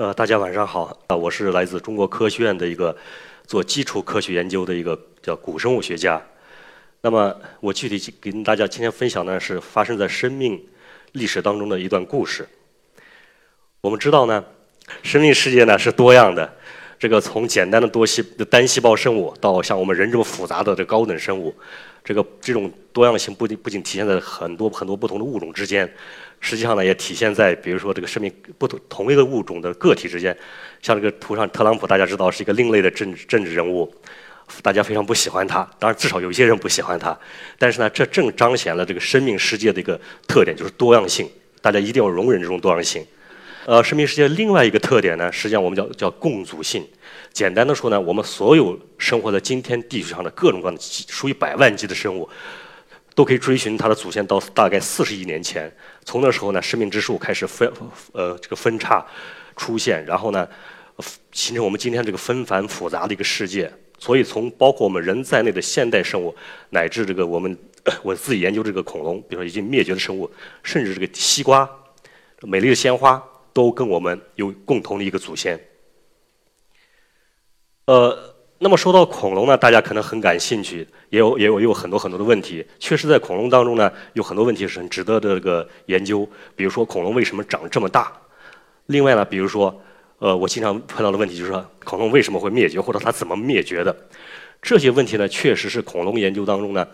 呃，大家晚上好，啊，我是来自中国科学院的一个做基础科学研究的一个叫古生物学家。那么，我具体跟大家今天分享呢，是发生在生命历史当中的一段故事。我们知道呢，生命世界呢是多样的，这个从简单的多细单细胞生物到像我们人这么复杂的这高等生物。这个这种多样性不仅不仅体现在很多很多不同的物种之间，实际上呢也体现在比如说这个生命不同同一个物种的个体之间。像这个图上特朗普，大家知道是一个另类的政治政治人物，大家非常不喜欢他。当然，至少有一些人不喜欢他。但是呢，这正彰显了这个生命世界的一个特点，就是多样性。大家一定要容忍这种多样性。呃，生命世界另外一个特点呢，实际上我们叫叫共祖性。简单的说呢，我们所有生活在今天地球上的各种各样的属于百万级的生物，都可以追寻它的祖先到大概四十亿年前。从那时候呢，生命之树开始分呃这个分叉出现，然后呢，形成我们今天这个纷繁复杂的一个世界。所以从包括我们人在内的现代生物，乃至这个我们我自己研究这个恐龙，比如说已经灭绝的生物，甚至这个西瓜、美丽的鲜花。都跟我们有共同的一个祖先。呃，那么说到恐龙呢，大家可能很感兴趣，也有也有有很多很多的问题。确实，在恐龙当中呢，有很多问题是很值得这个研究。比如说，恐龙为什么长这么大？另外呢，比如说，呃，我经常碰到的问题就是说，恐龙为什么会灭绝，或者它怎么灭绝的？这些问题呢，确实是恐龙研究当中呢。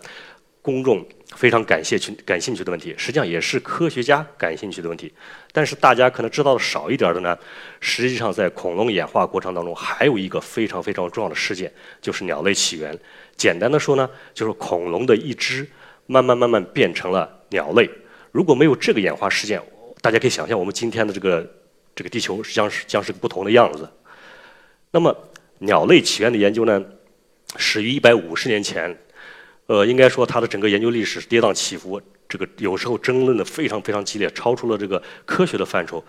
公众非常感兴趣、感兴趣的问题，实际上也是科学家感兴趣的问题。但是大家可能知道的少一点的呢，实际上在恐龙演化过程当中，还有一个非常非常重要的事件，就是鸟类起源。简单的说呢，就是恐龙的一只慢慢慢慢变成了鸟类。如果没有这个演化事件，大家可以想象我们今天的这个这个地球将是将是不同的样子。那么鸟类起源的研究呢，始于一百五十年前。呃，应该说它的整个研究历史是跌宕起伏，这个有时候争论的非常非常激烈，超出了这个科学的范畴。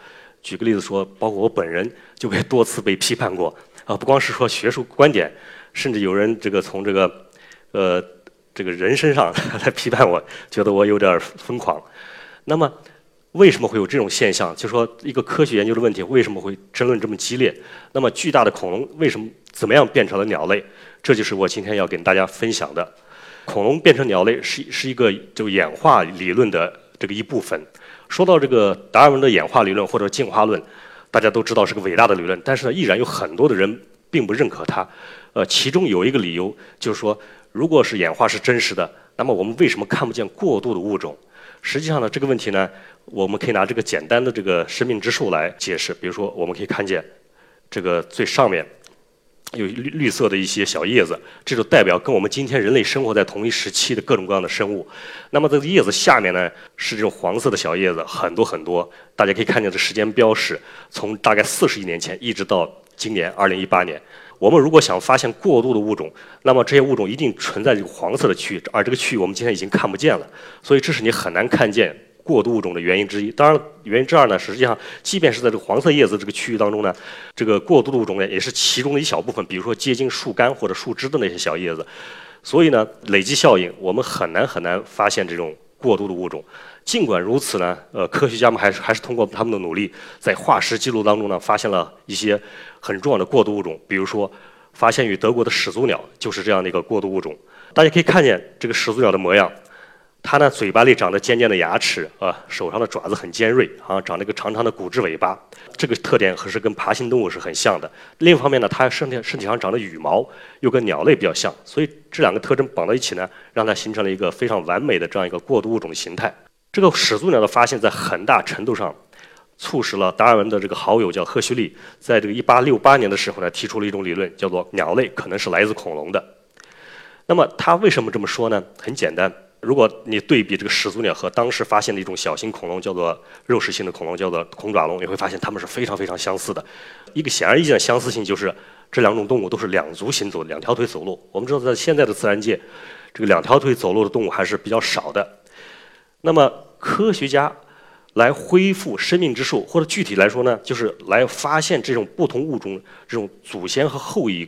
举个例子说，包括我本人就被多次被批判过，啊，不光是说学术观点，甚至有人这个从这个呃这个人身上 来批判我，觉得我有点疯狂。那么为什么会有这种现象？就说一个科学研究的问题为什么会争论这么激烈？那么巨大的恐龙为什么怎么样变成了鸟类？这就是我今天要跟大家分享的。恐龙变成鸟类是是一个就演化理论的这个一部分。说到这个达尔文的演化理论或者进化论，大家都知道是个伟大的理论，但是呢，依然有很多的人并不认可它。呃，其中有一个理由就是说，如果是演化是真实的，那么我们为什么看不见过度的物种？实际上呢，这个问题呢，我们可以拿这个简单的这个生命之树来解释。比如说，我们可以看见这个最上面。有绿绿色的一些小叶子，这就代表跟我们今天人类生活在同一时期的各种各样的生物。那么这个叶子下面呢，是这种黄色的小叶子，很多很多。大家可以看见这时间标识，从大概四十亿年前一直到今年二零一八年。我们如果想发现过渡的物种，那么这些物种一定存在这个黄色的区域，而这个区域我们今天已经看不见了。所以这是你很难看见。过渡物种的原因之一，当然原因之二呢，实际上即便是在这个黄色叶子这个区域当中呢，这个过渡的物种呢也是其中的一小部分，比如说接近树干或者树枝的那些小叶子，所以呢累积效应，我们很难很难发现这种过渡的物种。尽管如此呢，呃，科学家们还是还是通过他们的努力，在化石记录当中呢发现了一些很重要的过渡物种，比如说发现于德国的始祖鸟就是这样的一个过渡物种。大家可以看见这个始祖鸟的模样。它呢，嘴巴里长着尖尖的牙齿，啊，手上的爪子很尖锐，啊，长了一个长长的骨质尾巴，这个特点可是跟爬行动物是很像的。另一方面呢，它身体身体上长的羽毛又跟鸟类比较像，所以这两个特征绑到一起呢，让它形成了一个非常完美的这样一个过渡物种的形态。这个始祖鸟的发现，在很大程度上促使了达尔文的这个好友叫赫胥黎，在这个1868年的时候呢，提出了一种理论，叫做鸟类可能是来自恐龙的。那么他为什么这么说呢？很简单。如果你对比这个始祖鸟和当时发现的一种小型恐龙，叫做肉食性的恐龙，叫做恐爪龙，你会发现它们是非常非常相似的。一个显而易见的相似性就是，这两种动物都是两足行走，两条腿走路。我们知道，在现在的自然界，这个两条腿走路的动物还是比较少的。那么，科学家来恢复生命之树，或者具体来说呢，就是来发现这种不同物种这种祖先和后裔。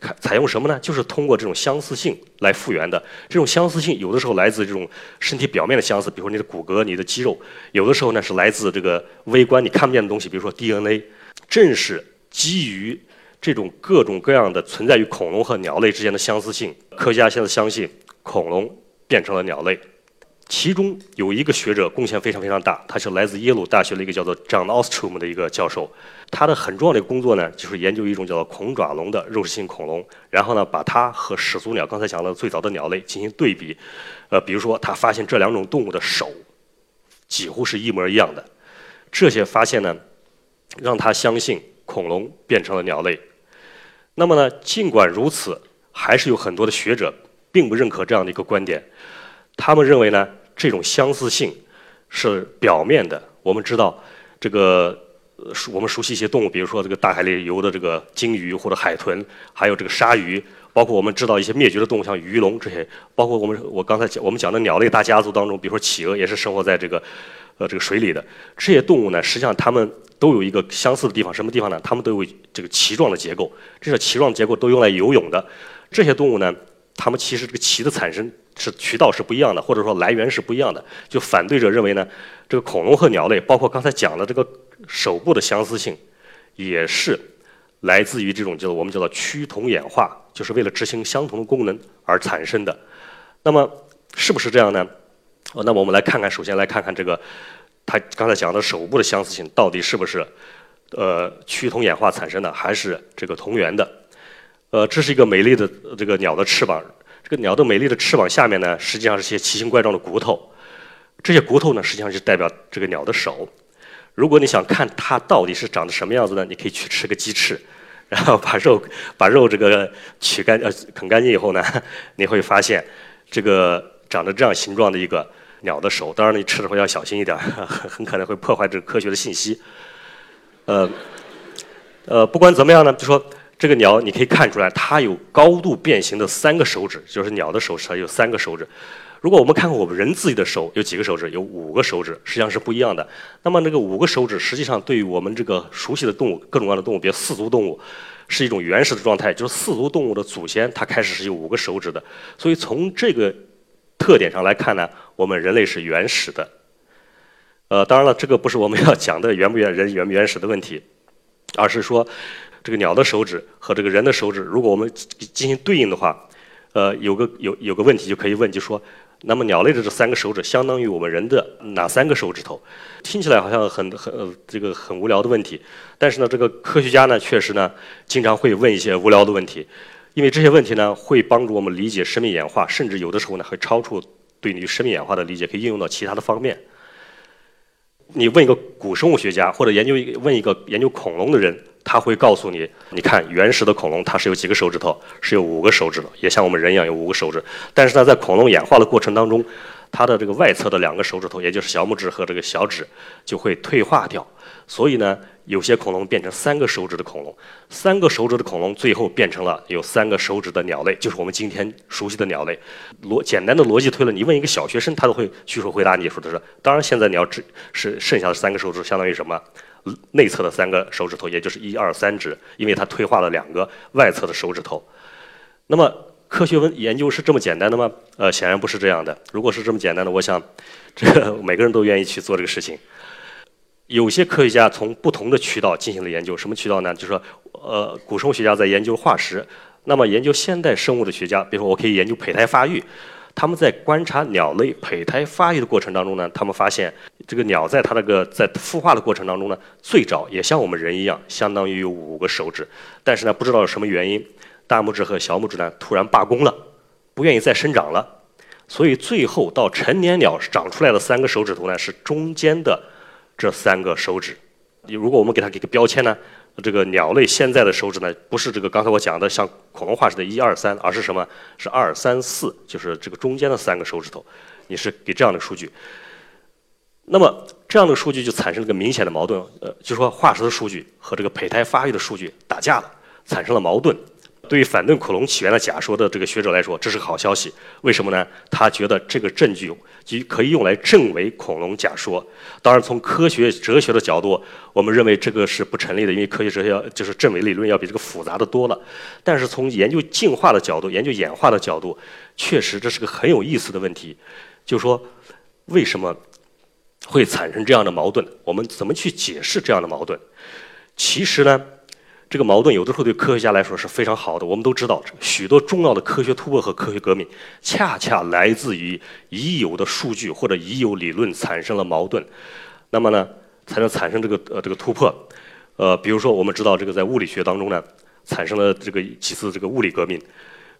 看采用什么呢？就是通过这种相似性来复原的。这种相似性有的时候来自这种身体表面的相似，比如说你的骨骼、你的肌肉；有的时候呢是来自这个微观你看不见的东西，比如说 DNA。正是基于这种各种各样的存在于恐龙和鸟类之间的相似性，科学家现在相信恐龙变成了鸟类。其中有一个学者贡献非常非常大，他是来自耶鲁大学的一个叫做 John Ostrom 的一个教授。他的很重要的一个工作呢，就是研究一种叫做恐爪龙的肉食性恐龙，然后呢，把它和始祖鸟刚才讲的最早的鸟类进行对比。呃，比如说他发现这两种动物的手几乎是一模一样的。这些发现呢，让他相信恐龙变成了鸟类。那么呢，尽管如此，还是有很多的学者并不认可这样的一个观点。他们认为呢，这种相似性是表面的。我们知道，这个我们熟悉一些动物，比如说这个大海里游的这个鲸鱼或者海豚，还有这个鲨鱼，包括我们知道一些灭绝的动物，像鱼龙这些，包括我们我刚才讲我们讲的鸟类大家族当中，比如说企鹅也是生活在这个呃这个水里的。这些动物呢，实际上它们都有一个相似的地方，什么地方呢？它们都有这个鳍状的结构，这些鳍状结构都用来游泳的。这些动物呢，它们其实这个鳍的产生。是渠道是不一样的，或者说来源是不一样的。就反对者认为呢，这个恐龙和鸟类，包括刚才讲的这个手部的相似性，也是来自于这种叫我们叫做趋同演化，就是为了执行相同的功能而产生的。那么是不是这样呢？那么我们来看看，首先来看看这个他刚才讲的手部的相似性到底是不是呃趋同演化产生的，还是这个同源的？呃，这是一个美丽的这个鸟的翅膀。这个鸟的美丽的翅膀下面呢，实际上是些奇形怪状的骨头。这些骨头呢，实际上就代表这个鸟的手。如果你想看它到底是长得什么样子呢，你可以去吃个鸡翅，然后把肉把肉这个取干呃啃干净以后呢，你会发现这个长得这样形状的一个鸟的手。当然，你吃的时候要小心一点，很可能会破坏这个科学的信息。呃呃，不管怎么样呢，就说。这个鸟你可以看出来，它有高度变形的三个手指，就是鸟的手上有三个手指。如果我们看看我们人自己的手，有几个手指？有五个手指，实际上是不一样的。那么那个五个手指，实际上对于我们这个熟悉的动物，各种各样的动物，比如四足动物，是一种原始的状态，就是四足动物的祖先，它开始是有五个手指的。所以从这个特点上来看呢，我们人类是原始的。呃，当然了，这个不是我们要讲的原不原人原不原始的问题，而是说。这个鸟的手指和这个人的手指，如果我们进行对应的话，呃，有个有有个问题就可以问，就说，那么鸟类的这三个手指相当于我们人的哪三个手指头？听起来好像很很这个很无聊的问题，但是呢，这个科学家呢，确实呢，经常会问一些无聊的问题，因为这些问题呢，会帮助我们理解生命演化，甚至有的时候呢，会超出对于生命演化的理解，可以应用到其他的方面。你问一个古生物学家，或者研究一个问一个研究恐龙的人。他会告诉你，你看原始的恐龙，它是有几个手指头？是有五个手指的，也像我们人一样有五个手指。但是呢，在恐龙演化的过程当中，它的这个外侧的两个手指头，也就是小拇指和这个小指，就会退化掉。所以呢，有些恐龙变成三个手指的恐龙，三个手指的恐龙最后变成了有三个手指的鸟类，就是我们今天熟悉的鸟类。逻简单的逻辑推论，你问一个小学生，他都会举手回答你说的是。当然，现在你要只是剩下的三个手指，相当于什么？内侧的三个手指头，也就是一二三指，因为它退化了两个外侧的手指头。那么科学问研究是这么简单的吗？呃，显然不是这样的。如果是这么简单的，我想这个 每个人都愿意去做这个事情。有些科学家从不同的渠道进行了研究，什么渠道呢？就是说，呃，古生物学家在研究化石，那么研究现代生物的学家，比如说我可以研究胚胎发育。他们在观察鸟类胚胎发育的过程当中呢，他们发现这个鸟在它那个在孵化的过程当中呢，最早也像我们人一样，相当于有五个手指，但是呢，不知道什么原因，大拇指和小拇指呢突然罢工了，不愿意再生长了，所以最后到成年鸟长出来的三个手指头呢，是中间的这三个手指。如果我们给它给个标签呢？这个鸟类现在的手指呢，不是这个刚才我讲的像恐龙化石的一二三，而是什么？是二三四，就是这个中间的三个手指头。你是给这样的数据，那么这样的数据就产生了个明显的矛盾，呃，就说化石的数据和这个胚胎发育的数据打架了，产生了矛盾。对于反对恐龙起源的假说的这个学者来说，这是个好消息。为什么呢？他觉得这个证据即可以用来证伪恐龙假说。当然，从科学哲学的角度，我们认为这个是不成立的，因为科学哲学就是证伪理论要比这个复杂的多了。但是从研究进化的角度、研究演化的角度，确实这是个很有意思的问题。就是说为什么会产生这样的矛盾？我们怎么去解释这样的矛盾？其实呢，这个矛盾有的时候对科学家来说是非常好的。我们都知道，许多重要的科学突破和科学革命，恰恰来自于已有的数据或者已有理论产生了矛盾，那么呢，才能产生这个呃这个突破。呃，比如说我们知道这个在物理学当中呢，产生了这个几次这个物理革命，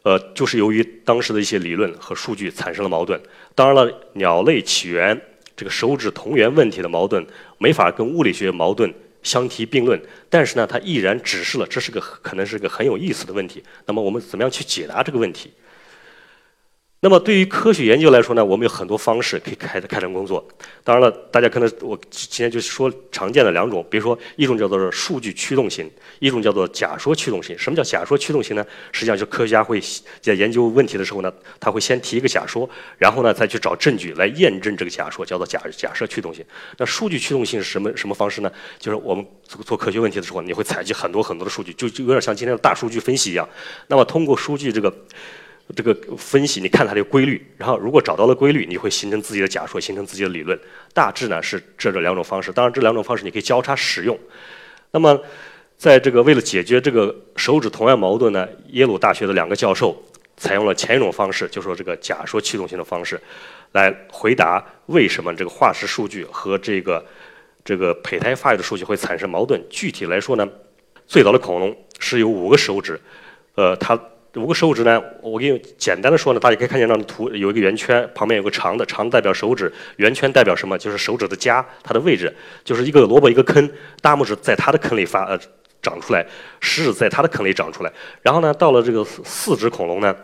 呃，就是由于当时的一些理论和数据产生了矛盾。当然了，鸟类起源这个手指同源问题的矛盾没法跟物理学矛盾。相提并论，但是呢，他毅然指示了这是个可能是个很有意思的问题。那么我们怎么样去解答这个问题？那么对于科学研究来说呢，我们有很多方式可以开开展工作。当然了，大家可能我今天就说常见的两种，比如说一种叫做数据驱动型，一种叫做假说驱动型。什么叫假说驱动型呢？实际上就科学家会在研究问题的时候呢，他会先提一个假说，然后呢再去找证据来验证这个假说，叫做假假设驱动型。那数据驱动性是什么什么方式呢？就是我们做做科学问题的时候，你会采集很多很多的数据，就就有点像今天的大数据分析一样。那么通过数据这个。这个分析，你看它的规律，然后如果找到了规律，你会形成自己的假说，形成自己的理论。大致呢是这这两种方式，当然这两种方式你可以交叉使用。那么，在这个为了解决这个手指同样矛盾呢，耶鲁大学的两个教授采用了前一种方式，就是说这个假说驱动性的方式，来回答为什么这个化石数据和这个这个胚胎发育的数据会产生矛盾。具体来说呢，最早的恐龙是有五个手指，呃，它。五个手指呢？我给你简单的说呢，大家可以看见那图，有一个圆圈，旁边有个长的，长代表手指，圆圈代表什么？就是手指的家，它的位置就是一个萝卜一个坑，大拇指在它的坑里发呃长出来，食指在它的坑里长出来。然后呢，到了这个四指恐龙呢，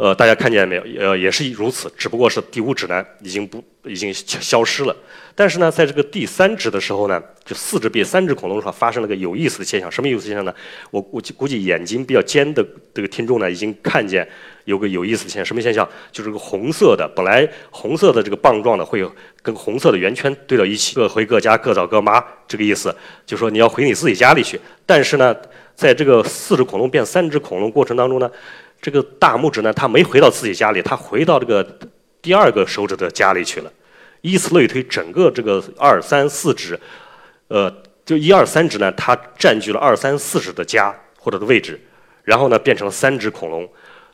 呃，大家看见没有？呃，也是如此，只不过是第五指呢已经不已经消失了。但是呢，在这个第三指的时候呢，就四指变三指恐龙上发生了个有意思的现象。什么有意思现象呢？我估计估计眼睛比较尖的这个听众呢，已经看见有个有意思的现象。什么现象？就是个红色的，本来红色的这个棒状的会跟红色的圆圈对到一起，各回各家，各找各妈，这个意思。就说你要回你自己家里去。但是呢，在这个四只恐龙变三只恐龙过程当中呢，这个大拇指呢，它没回到自己家里，它回到这个第二个手指的家里去了。以此类推，整个这个二三四指，呃，就一二三指呢，它占据了二三四指的家或者的位置，然后呢变成了三只恐龙，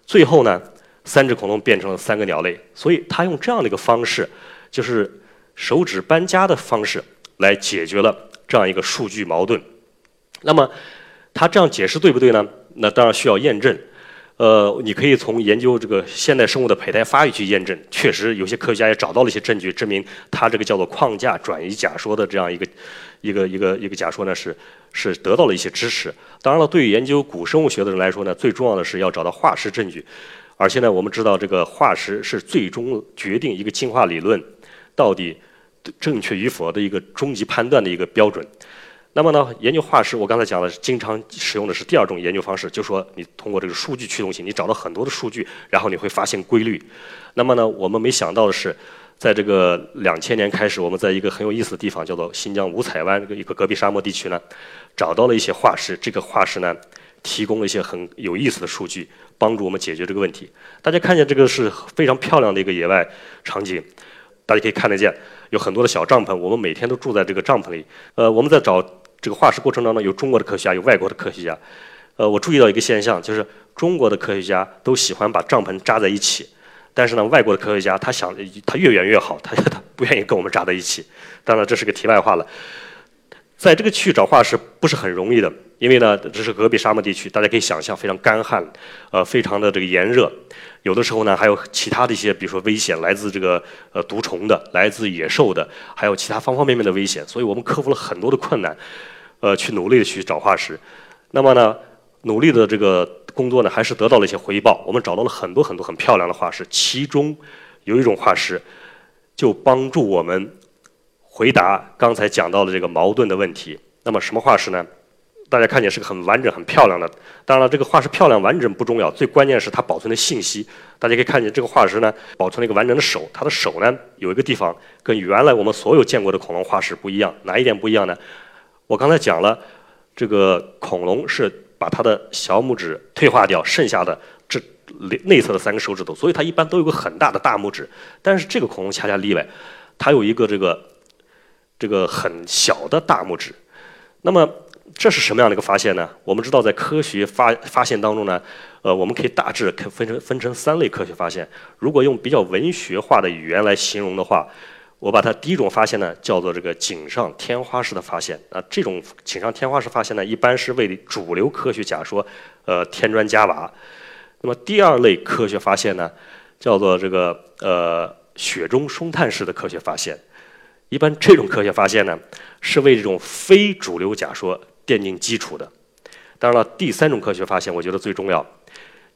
最后呢三只恐龙变成了三个鸟类，所以他用这样的一个方式，就是手指搬家的方式来解决了这样一个数据矛盾。那么他这样解释对不对呢？那当然需要验证。呃，你可以从研究这个现代生物的胚胎发育去验证，确实有些科学家也找到了一些证据，证明它这个叫做框架转移假说的这样一个一个一个一个假说呢是是得到了一些支持。当然了，对于研究古生物学的人来说呢，最重要的是要找到化石证据，而且呢，我们知道这个化石是最终决定一个进化理论到底正确与否的一个终极判断的一个标准。那么呢，研究化石，我刚才讲了，经常使用的是第二种研究方式，就说你通过这个数据驱动性，你找到很多的数据，然后你会发现规律。那么呢，我们没想到的是，在这个两千年开始，我们在一个很有意思的地方，叫做新疆五彩湾这个一个戈壁沙漠地区呢，找到了一些化石。这个化石呢，提供了一些很有意思的数据，帮助我们解决这个问题。大家看见这个是非常漂亮的一个野外场景，大家可以看得见，有很多的小帐篷，我们每天都住在这个帐篷里。呃，我们在找。这个化石过程当中有中国的科学家，有外国的科学家。呃，我注意到一个现象，就是中国的科学家都喜欢把帐篷扎在一起，但是呢，外国的科学家他想他越远越好，他他不愿意跟我们扎在一起。当然这是个题外话了。在这个区找化石不是很容易的，因为呢这是戈壁沙漠地区，大家可以想象非常干旱，呃，非常的这个炎热，有的时候呢还有其他的一些，比如说危险来自这个呃毒虫的，来自野兽的，还有其他方方面面的危险，所以我们克服了很多的困难。呃，去努力的去找化石，那么呢，努力的这个工作呢，还是得到了一些回报。我们找到了很多很多很漂亮的化石，其中有一种化石，就帮助我们回答刚才讲到的这个矛盾的问题。那么什么化石呢？大家看见是个很完整、很漂亮的。当然了，这个化石漂亮完整不重要，最关键是它保存的信息。大家可以看见这个化石呢，保存了一个完整的手，它的手呢有一个地方跟原来我们所有见过的恐龙化石不一样，哪一点不一样呢？我刚才讲了，这个恐龙是把它的小拇指退化掉，剩下的这内侧的三个手指头，所以它一般都有个很大的大拇指。但是这个恐龙恰恰例外，它有一个这个这个很小的大拇指。那么这是什么样的一个发现呢？我们知道，在科学发发现当中呢，呃，我们可以大致可分成分成三类科学发现。如果用比较文学化的语言来形容的话，我把它第一种发现呢叫做这个锦上添花式的发现。啊，这种锦上添花式发现呢，一般是为主流科学假说呃添砖加瓦。那么第二类科学发现呢，叫做这个呃雪中送炭式的科学发现。一般这种科学发现呢，是为这种非主流假说。奠定基础的。当然了，第三种科学发现，我觉得最重要，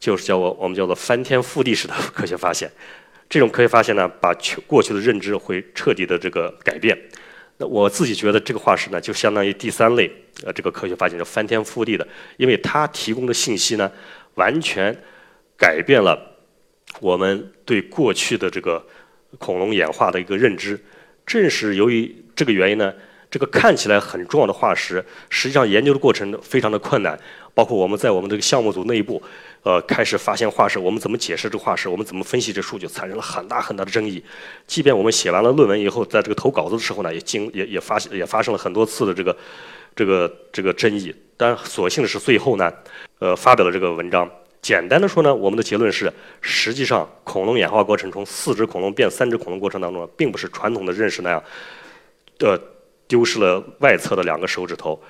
就是叫我我们叫做翻天覆地式的科学发现。这种科学发现呢，把去过去的认知会彻底的这个改变。那我自己觉得这个化石呢，就相当于第三类呃这个科学发现，叫翻天覆地的，因为它提供的信息呢，完全改变了我们对过去的这个恐龙演化的一个认知。正是由于这个原因呢。这个看起来很重要的化石，实际上研究的过程非常的困难。包括我们在我们这个项目组内部，呃，开始发现化石，我们怎么解释这个化石，我们怎么分析这数据，产生了很大很大的争议。即便我们写完了论文以后，在这个投稿子的时候呢，也经也也发现也发生了很多次的这个这个这个争议。但所幸的是，最后呢，呃，发表了这个文章。简单的说呢，我们的结论是，实际上恐龙演化过程从四只恐龙变三只恐龙过程当中，并不是传统的认识那样的。丢失了外侧的两个手指头，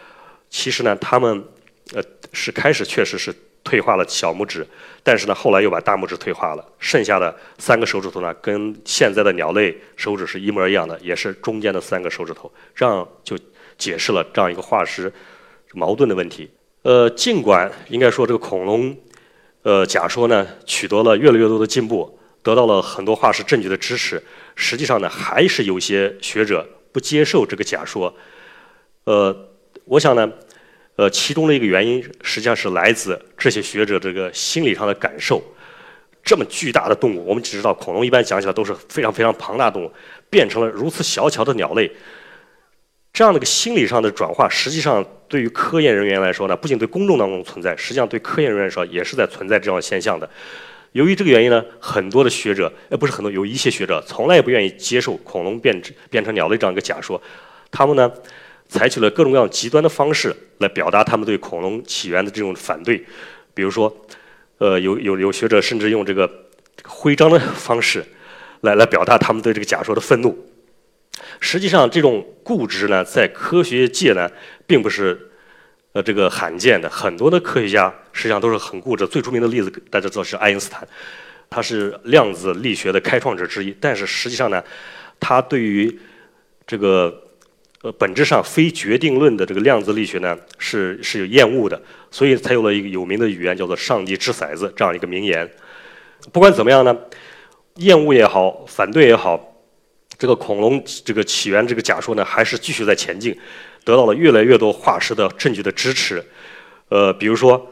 其实呢，他们呃是开始确实是退化了小拇指，但是呢，后来又把大拇指退化了，剩下的三个手指头呢，跟现在的鸟类手指是一模一样的，也是中间的三个手指头，这样就解释了这样一个化石矛盾的问题。呃，尽管应该说这个恐龙呃假说呢取得了越来越多的进步，得到了很多化石证据的支持，实际上呢，还是有些学者。不接受这个假说，呃，我想呢，呃，其中的一个原因实际上是来自这些学者这个心理上的感受。这么巨大的动物，我们只知道恐龙一般讲起来都是非常非常庞大动物，变成了如此小巧的鸟类，这样的一个心理上的转化，实际上对于科研人员来说呢，不仅对公众当中存在，实际上对科研人员来说也是在存在这样现象的。由于这个原因呢，很多的学者，呃，不是很多，有一些学者从来也不愿意接受恐龙变变成鸟类这样一个假说，他们呢，采取了各种各样极端的方式来表达他们对恐龙起源的这种反对，比如说，呃，有有有学者甚至用这个徽章的方式，来来表达他们对这个假说的愤怒。实际上，这种固执呢，在科学界呢，并不是。呃，这个罕见的很多的科学家实际上都是很固执。最著名的例子大家知道是爱因斯坦，他是量子力学的开创者之一。但是实际上呢，他对于这个呃本质上非决定论的这个量子力学呢是是有厌恶的，所以才有了一个有名的语言叫做“上帝掷骰子”这样一个名言。不管怎么样呢，厌恶也好，反对也好，这个恐龙这个起源这个假说呢，还是继续在前进。得到了越来越多化石的证据的支持，呃，比如说，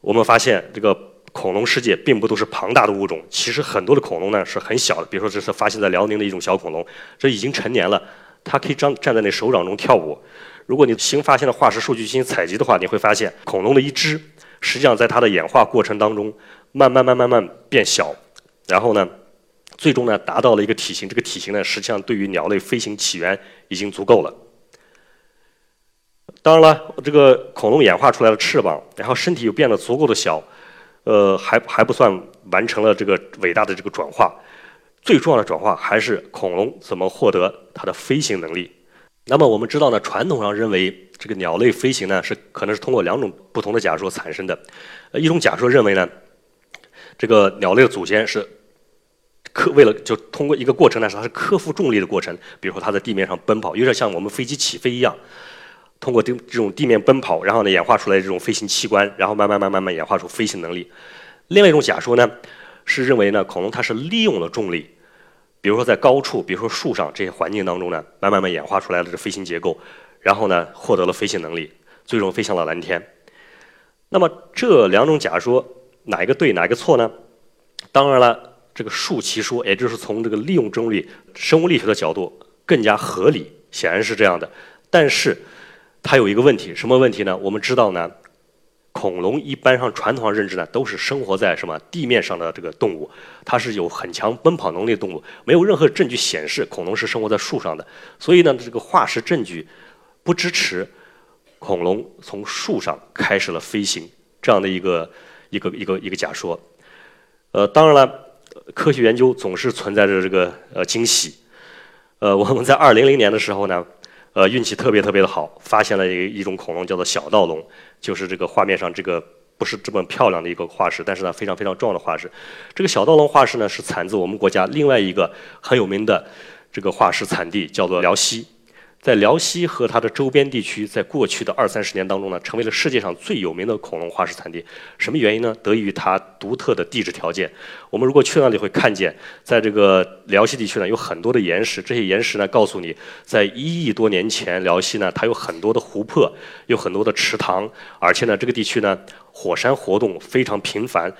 我们发现这个恐龙世界并不都是庞大的物种，其实很多的恐龙呢是很小的。比如说，这是发现在辽宁的一种小恐龙，这已经成年了，它可以站站在那手掌中跳舞。如果你新发现的化石数据进行采集的话，你会发现恐龙的一只实际上在它的演化过程当中慢慢慢慢慢变小，然后呢，最终呢达到了一个体型，这个体型呢实际上对于鸟类飞行起源已经足够了。当然了，这个恐龙演化出来的翅膀，然后身体又变得足够的小，呃，还还不算完成了这个伟大的这个转化。最重要的转化还是恐龙怎么获得它的飞行能力。那么我们知道呢，传统上认为这个鸟类飞行呢是可能是通过两种不同的假说产生的。一种假说认为呢，这个鸟类的祖先是克为了就通过一个过程呢，是它是克服重力的过程，比如说它在地面上奔跑，有点像我们飞机起飞一样。通过这这种地面奔跑，然后呢演化出来这种飞行器官，然后慢慢慢慢慢演化出飞行能力。另外一种假说呢，是认为呢恐龙它是利用了重力，比如说在高处，比如说树上这些环境当中呢，慢慢慢演化出来的这飞行结构，然后呢获得了飞行能力，最终飞向了蓝天。那么这两种假说哪一个对哪一个错呢？当然了，这个竖其说，也就是从这个利用重力生物力学的角度更加合理，显然是这样的。但是它有一个问题，什么问题呢？我们知道呢，恐龙一般上传统上认知呢，都是生活在什么地面上的这个动物，它是有很强奔跑能力的动物，没有任何证据显示恐龙是生活在树上的。所以呢，这个化石证据不支持恐龙从树上开始了飞行这样的一个一个一个一个假说。呃，当然了，科学研究总是存在着这个呃惊喜。呃，我们在二零零年的时候呢，呃，运气特别特别的好，发现了一一种恐龙，叫做小盗龙，就是这个画面上这个不是这么漂亮的一个化石，但是呢非常非常重要的化石。这个小盗龙化石呢是产自我们国家另外一个很有名的这个化石产地，叫做辽西。在辽西和它的周边地区，在过去的二三十年当中呢，成为了世界上最有名的恐龙化石产地。什么原因呢？得益于它独特的地质条件。我们如果去那里会看见，在这个辽西地区呢，有很多的岩石。这些岩石呢，告诉你，在一亿多年前，辽西呢，它有很多的湖泊，有很多的池塘，而且呢，这个地区呢，火山活动非常频繁。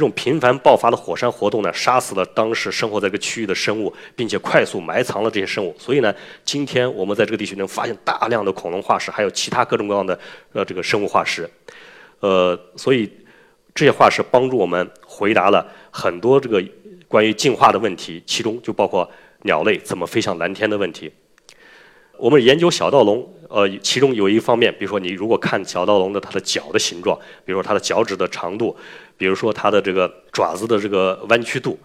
这种频繁爆发的火山活动呢，杀死了当时生活在这个区域的生物，并且快速埋藏了这些生物。所以呢，今天我们在这个地区能发现大量的恐龙化石，还有其他各种各样的呃这个生物化石。呃，所以这些化石帮助我们回答了很多这个关于进化的问题，其中就包括鸟类怎么飞向蓝天的问题。我们研究小盗龙，呃，其中有一方面，比如说你如果看小盗龙的它的脚的形状，比如说它的脚趾的长度，比如说它的这个爪子的这个弯曲度，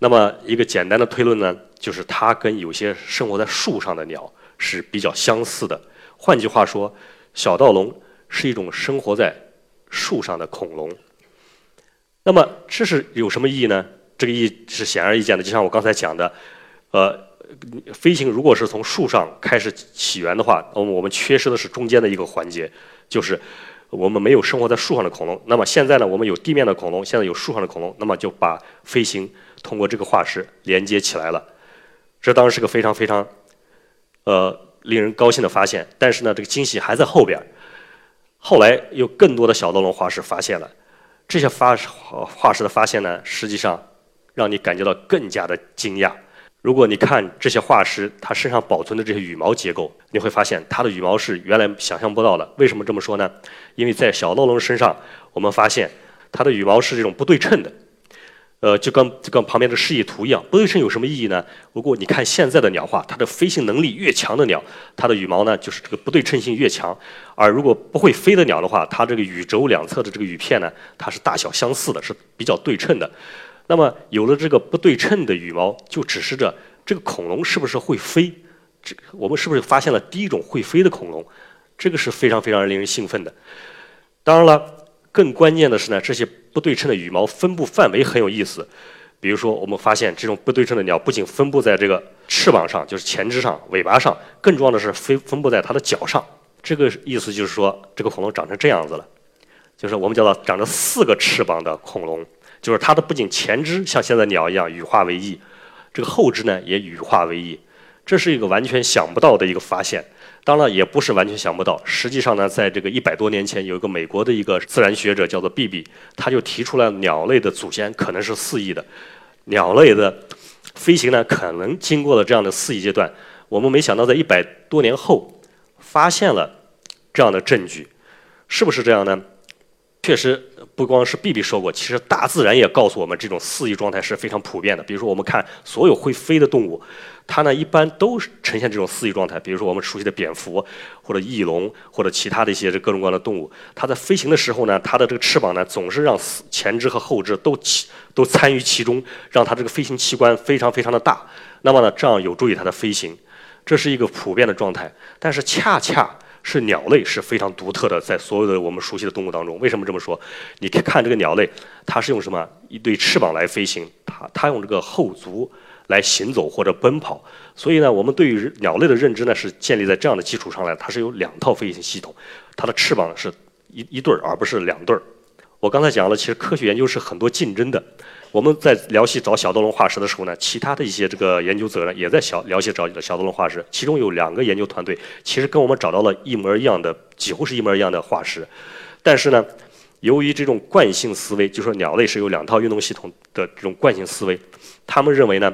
那么一个简单的推论呢，就是它跟有些生活在树上的鸟是比较相似的。换句话说，小盗龙是一种生活在树上的恐龙。那么这是有什么意义呢？这个意义是显而易见的，就像我刚才讲的，呃。飞行如果是从树上开始起源的话，那么我们缺失的是中间的一个环节，就是我们没有生活在树上的恐龙。那么现在呢，我们有地面的恐龙，现在有树上的恐龙，那么就把飞行通过这个化石连接起来了。这当然是个非常非常呃令人高兴的发现。但是呢，这个惊喜还在后边。后来有更多的小盗龙化石发现了，这些发化石的发现呢，实际上让你感觉到更加的惊讶。如果你看这些化石，它身上保存的这些羽毛结构，你会发现它的羽毛是原来想象不到的。为什么这么说呢？因为在小盗龙身上，我们发现它的羽毛是这种不对称的，呃，就跟就跟旁边的示意图一样。不对称有什么意义呢？如果你看现在的鸟化，它的飞行能力越强的鸟，它的羽毛呢就是这个不对称性越强；而如果不会飞的鸟的话，它这个羽轴两侧的这个羽片呢，它是大小相似的，是比较对称的。那么有了这个不对称的羽毛，就指示着这个恐龙是不是会飞？这我们是不是发现了第一种会飞的恐龙？这个是非常非常令人兴奋的。当然了，更关键的是呢，这些不对称的羽毛分布范围很有意思。比如说，我们发现这种不对称的鸟不仅分布在这个翅膀上，就是前肢上、尾巴上，更重要的是飞分布在它的脚上。这个意思就是说，这个恐龙长成这样子了，就是我们叫做长着四个翅膀的恐龙。就是它的不仅前肢像现在鸟一样羽化为翼，这个后肢呢也羽化为翼，这是一个完全想不到的一个发现。当然也不是完全想不到，实际上呢，在这个一百多年前，有一个美国的一个自然学者叫做 B.B.，他就提出来鸟类的祖先可能是四翼的，鸟类的飞行呢可能经过了这样的四翼阶段。我们没想到在一百多年后发现了这样的证据，是不是这样呢？确实不光是 B B 说过，其实大自然也告诉我们，这种四翼状态是非常普遍的。比如说，我们看所有会飞的动物，它呢一般都呈现这种四翼状态。比如说我们熟悉的蝙蝠，或者翼龙，或者其他的一些这各种各样的动物，它在飞行的时候呢，它的这个翅膀呢总是让前肢和后肢都起都参与其中，让它这个飞行器官非常非常的大。那么呢，这样有助于它的飞行，这是一个普遍的状态。但是恰恰。是鸟类是非常独特的，在所有的我们熟悉的动物当中，为什么这么说？你看这个鸟类，它是用什么一对翅膀来飞行？它它用这个后足来行走或者奔跑。所以呢，我们对于鸟类的认知呢，是建立在这样的基础上来。它是有两套飞行系统，它的翅膀是一一对儿，而不是两对儿。我刚才讲了，其实科学研究是很多竞争的。我们在辽西找小盗龙化石的时候呢，其他的一些这个研究者呢，也在小辽西找小盗龙化石。其中有两个研究团队，其实跟我们找到了一模一样的，几乎是一模一样的化石。但是呢，由于这种惯性思维，就说鸟类是有两套运动系统的这种惯性思维，他们认为呢，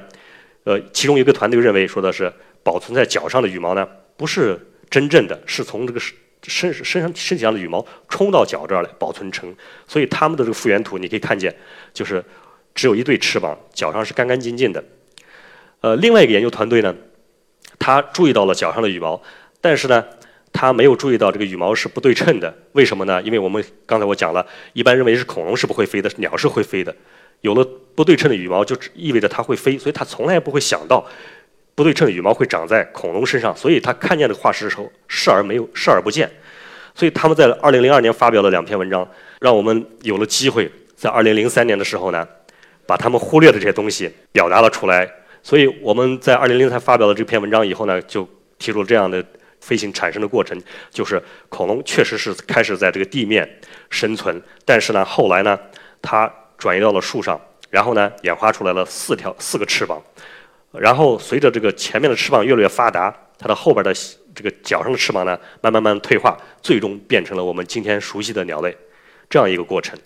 呃，其中一个团队认为说的是保存在脚上的羽毛呢，不是真正的，是从这个身身上身体上的羽毛冲到脚这儿来保存成。所以他们的这个复原图你可以看见，就是。只有一对翅膀，脚上是干干净净的。呃，另外一个研究团队呢，他注意到了脚上的羽毛，但是呢，他没有注意到这个羽毛是不对称的。为什么呢？因为我们刚才我讲了，一般认为是恐龙是不会飞的，鸟是会飞的。有了不对称的羽毛，就意味着它会飞，所以他从来不会想到不对称羽毛会长在恐龙身上。所以他看见这个化石的时候视而没有视而不见。所以他们在二零零二年发表了两篇文章，让我们有了机会在二零零三年的时候呢，把他们忽略的这些东西表达了出来。所以我们在二零零三发表了这篇文章以后呢，就提出了这样的飞行产生的过程，就是恐龙确实是开始在这个地面生存，但是呢，后来呢，它转移到了树上，然后呢，演化出来了四条四个翅膀，然后随着这个前面的翅膀越来越发达，它的后边的。这个脚上的翅膀呢，慢慢慢退化，最终变成了我们今天熟悉的鸟类，这样一个过程。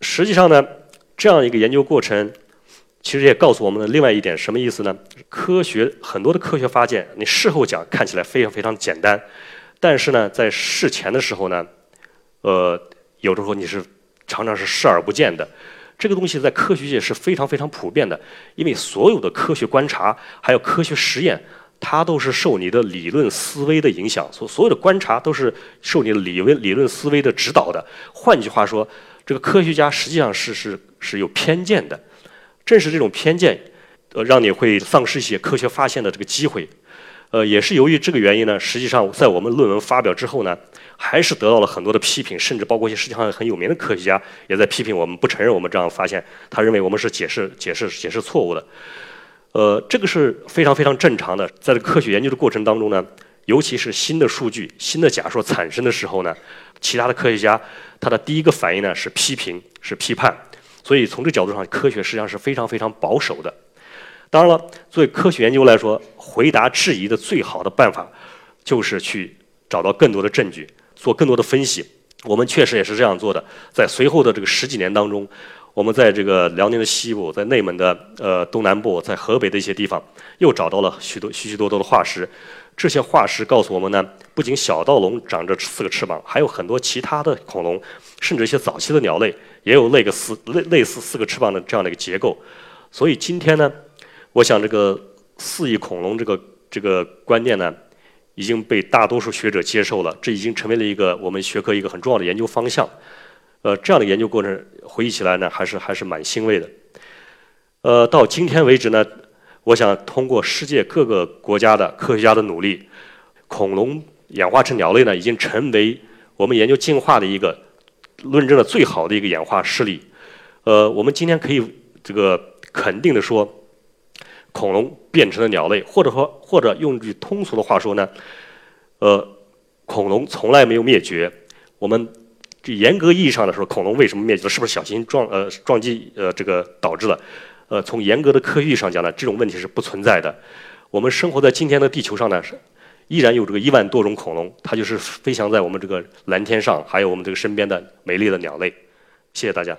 实际上呢，这样一个研究过程，其实也告诉我们的另外一点什么意思呢？科学很多的科学发现，你事后讲看起来非常非常简单，但是呢，在事前的时候呢，呃，有的时候你是常常是视而不见的。这个东西在科学界是非常非常普遍的，因为所有的科学观察还有科学实验。它都是受你的理论思维的影响，所所有的观察都是受你的理论理论思维的指导的。换句话说，这个科学家实际上是是是有偏见的。正是这种偏见，呃，让你会丧失一些科学发现的这个机会。呃，也是由于这个原因呢，实际上在我们论文发表之后呢，还是得到了很多的批评，甚至包括一些世界上很有名的科学家也在批评我们，不承认我们这样发现，他认为我们是解释解释解释错误的。呃，这个是非常非常正常的，在科学研究的过程当中呢，尤其是新的数据、新的假说产生的时候呢，其他的科学家他的第一个反应呢是批评、是批判，所以从这角度上，科学实际上是非常非常保守的。当然了，作为科学研究来说，回答质疑的最好的办法就是去找到更多的证据，做更多的分析。我们确实也是这样做的，在随后的这个十几年当中。我们在这个辽宁的西部，在内蒙的呃东南部，在河北的一些地方，又找到了许多许许多多的化石。这些化石告诉我们呢，不仅小盗龙长着四个翅膀，还有很多其他的恐龙，甚至一些早期的鸟类也有类个四类类似四个翅膀的这样的一个结构。所以今天呢，我想这个四翼恐龙这个这个观念呢，已经被大多数学者接受了，这已经成为了一个我们学科一个很重要的研究方向。呃，这样的研究过程回忆起来呢，还是还是蛮欣慰的。呃，到今天为止呢，我想通过世界各个国家的科学家的努力，恐龙演化成鸟类呢，已经成为我们研究进化的一个论证的最好的一个演化事例。呃，我们今天可以这个肯定的说，恐龙变成了鸟类，或者说或者用句通俗的话说呢，呃，恐龙从来没有灭绝。我们。这严格意义上来说，恐龙为什么灭绝？是不是小型撞呃撞击呃这个导致了？呃，从严格的科学意义上讲呢，这种问题是不存在的。我们生活在今天的地球上呢，是依然有这个一万多种恐龙，它就是飞翔在我们这个蓝天上，还有我们这个身边的美丽的鸟类。谢谢大家。